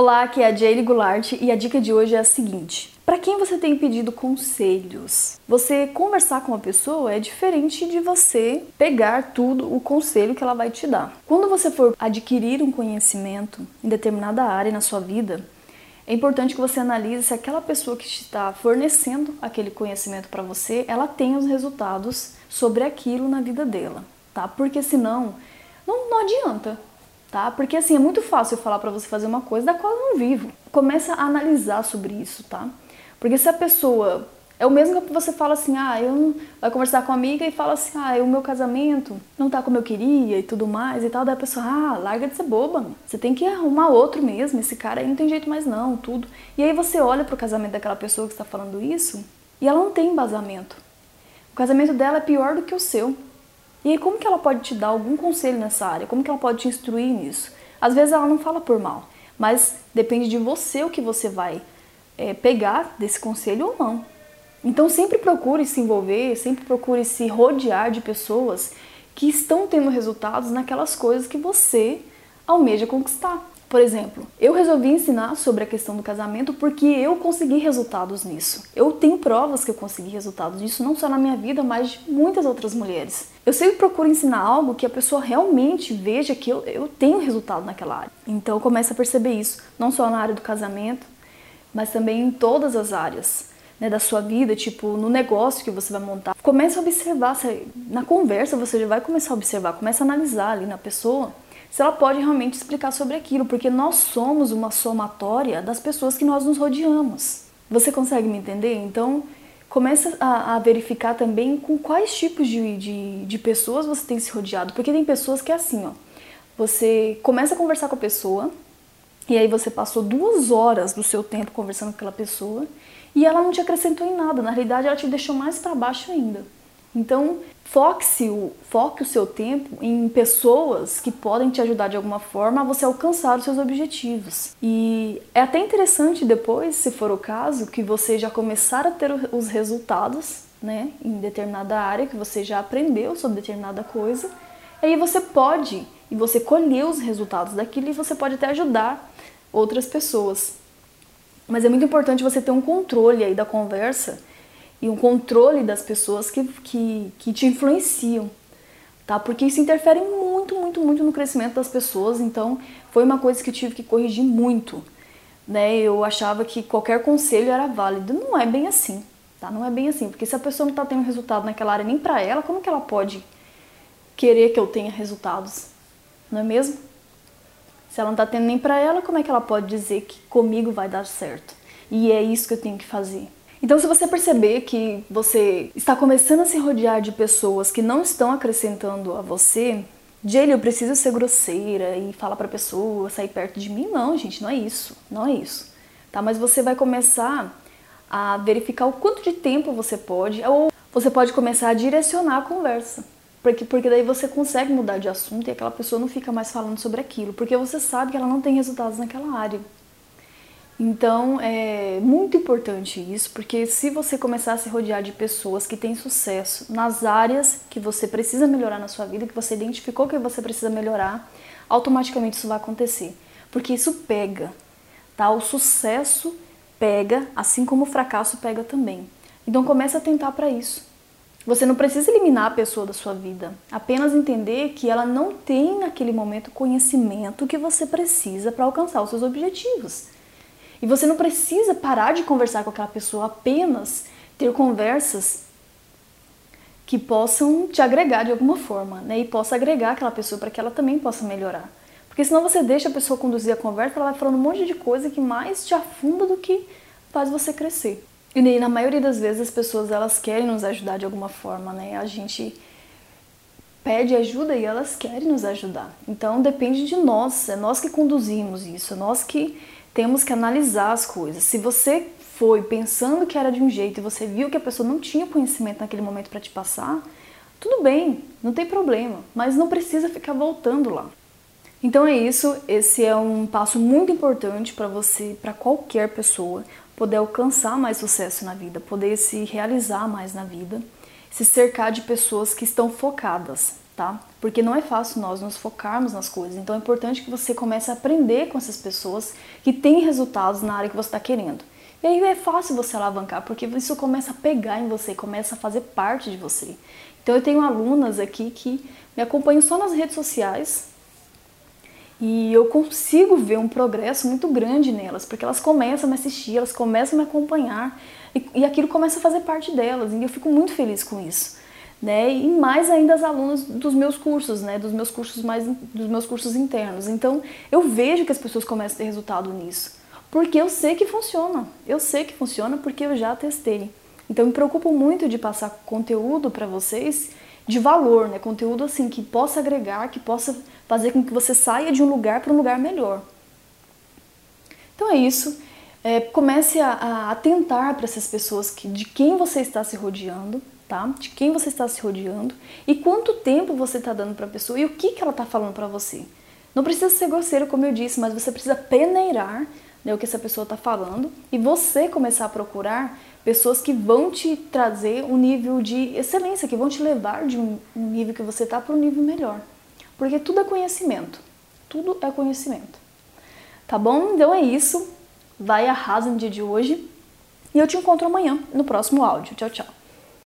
Olá, aqui é a Jaylee Goulart e a dica de hoje é a seguinte: para quem você tem pedido conselhos, você conversar com uma pessoa é diferente de você pegar tudo o conselho que ela vai te dar. Quando você for adquirir um conhecimento em determinada área na sua vida, é importante que você analise se aquela pessoa que está fornecendo aquele conhecimento para você, ela tem os resultados sobre aquilo na vida dela, tá? Porque senão não, não adianta tá? Porque assim, é muito fácil eu falar para você fazer uma coisa da qual eu não vivo. Começa a analisar sobre isso, tá? Porque se a pessoa é o mesmo que você fala assim, ah, eu vai conversar com uma amiga e fala assim, ah, o meu casamento não tá como eu queria e tudo mais e tal, daí a pessoa, ah, larga de ser boba, você tem que arrumar outro mesmo, esse cara aí não tem jeito mais não, tudo. E aí você olha pro casamento daquela pessoa que está falando isso e ela não tem embasamento. O casamento dela é pior do que o seu. E aí, como que ela pode te dar algum conselho nessa área? Como que ela pode te instruir nisso? Às vezes ela não fala por mal, mas depende de você o que você vai é, pegar desse conselho ou não. Então sempre procure se envolver, sempre procure se rodear de pessoas que estão tendo resultados naquelas coisas que você almeja conquistar. Por exemplo, eu resolvi ensinar sobre a questão do casamento porque eu consegui resultados nisso. Eu tenho provas que eu consegui resultados nisso, não só na minha vida, mas de muitas outras mulheres. Eu sempre procuro ensinar algo que a pessoa realmente veja que eu, eu tenho resultado naquela área. Então comece a perceber isso, não só na área do casamento, mas também em todas as áreas. Né, da sua vida, tipo no negócio que você vai montar. Comece a observar, na conversa você já vai começar a observar, começa a analisar ali na pessoa se ela pode realmente explicar sobre aquilo, porque nós somos uma somatória das pessoas que nós nos rodeamos. Você consegue me entender? Então, começa a, a verificar também com quais tipos de, de, de, pessoas você tem se rodeado, porque tem pessoas que é assim, ó. Você começa a conversar com a pessoa, e aí você passou duas horas do seu tempo conversando com aquela pessoa, e ela não te acrescentou em nada, na realidade ela te deixou mais para baixo ainda. Então, foque, o, foque o seu tempo em pessoas que podem te ajudar de alguma forma a você alcançar os seus objetivos. E é até interessante depois, se for o caso, que você já começar a ter os resultados né, em determinada área, que você já aprendeu sobre determinada coisa, aí você pode, e você colheu os resultados daquilo e você pode até ajudar outras pessoas. Mas é muito importante você ter um controle aí da conversa e um controle das pessoas que, que, que te influenciam, tá? Porque isso interfere muito, muito, muito no crescimento das pessoas, então foi uma coisa que eu tive que corrigir muito, né? Eu achava que qualquer conselho era válido, não é bem assim, tá? Não é bem assim, porque se a pessoa não está tendo resultado naquela área nem para ela, como que ela pode querer que eu tenha resultados, não é mesmo? Se ela não está tendo nem para ela, como é que ela pode dizer que comigo vai dar certo? E é isso que eu tenho que fazer. Então, se você perceber que você está começando a se rodear de pessoas que não estão acrescentando a você, Jaylee, eu preciso ser grosseira e falar para a pessoa sair perto de mim? Não, gente, não é isso. Não é isso. Tá? Mas você vai começar a verificar o quanto de tempo você pode, ou você pode começar a direcionar a conversa. Porque, porque daí você consegue mudar de assunto e aquela pessoa não fica mais falando sobre aquilo, porque você sabe que ela não tem resultados naquela área. Então é muito importante isso, porque se você começar a se rodear de pessoas que têm sucesso nas áreas que você precisa melhorar na sua vida, que você identificou que você precisa melhorar, automaticamente isso vai acontecer. Porque isso pega, tá? O sucesso pega, assim como o fracasso pega também. Então comece a tentar para isso. Você não precisa eliminar a pessoa da sua vida, apenas entender que ela não tem naquele momento o conhecimento que você precisa para alcançar os seus objetivos. E você não precisa parar de conversar com aquela pessoa, apenas ter conversas que possam te agregar de alguma forma, né? E possa agregar aquela pessoa para que ela também possa melhorar. Porque senão você deixa a pessoa conduzir a conversa, ela vai falando um monte de coisa que mais te afunda do que faz você crescer. E na maioria das vezes as pessoas elas querem nos ajudar de alguma forma, né? A gente pede ajuda e elas querem nos ajudar. Então depende de nós, é nós que conduzimos isso, é nós que temos que analisar as coisas. Se você foi pensando que era de um jeito e você viu que a pessoa não tinha conhecimento naquele momento para te passar, tudo bem, não tem problema, mas não precisa ficar voltando lá. Então é isso, esse é um passo muito importante para você, para qualquer pessoa, poder alcançar mais sucesso na vida, poder se realizar mais na vida, se cercar de pessoas que estão focadas, tá? Porque não é fácil nós nos focarmos nas coisas. Então é importante que você comece a aprender com essas pessoas que têm resultados na área que você está querendo. E aí é fácil você alavancar, porque isso começa a pegar em você, começa a fazer parte de você. Então eu tenho alunas aqui que me acompanham só nas redes sociais e eu consigo ver um progresso muito grande nelas, porque elas começam a me assistir, elas começam a me acompanhar e, e aquilo começa a fazer parte delas e eu fico muito feliz com isso. Né? E mais ainda as alunas dos meus cursos, né? Dos meus cursos mais dos meus cursos internos. Então, eu vejo que as pessoas começam a ter resultado nisso. Porque eu sei que funciona. Eu sei que funciona porque eu já testei. Então me preocupo muito de passar conteúdo para vocês de valor, né? Conteúdo assim que possa agregar, que possa fazer com que você saia de um lugar para um lugar melhor. Então é isso. É, comece a, a atentar para essas pessoas que, de quem você está se rodeando, tá? De quem você está se rodeando e quanto tempo você está dando para a pessoa e o que, que ela está falando para você. Não precisa ser grosseiro, como eu disse, mas você precisa peneirar né, o que essa pessoa está falando e você começar a procurar pessoas que vão te trazer um nível de excelência, que vão te levar de um nível que você está para um nível melhor. Porque tudo é conhecimento. Tudo é conhecimento. Tá bom? Então é isso. Vai arrasa no dia de hoje. E eu te encontro amanhã no próximo áudio. Tchau, tchau.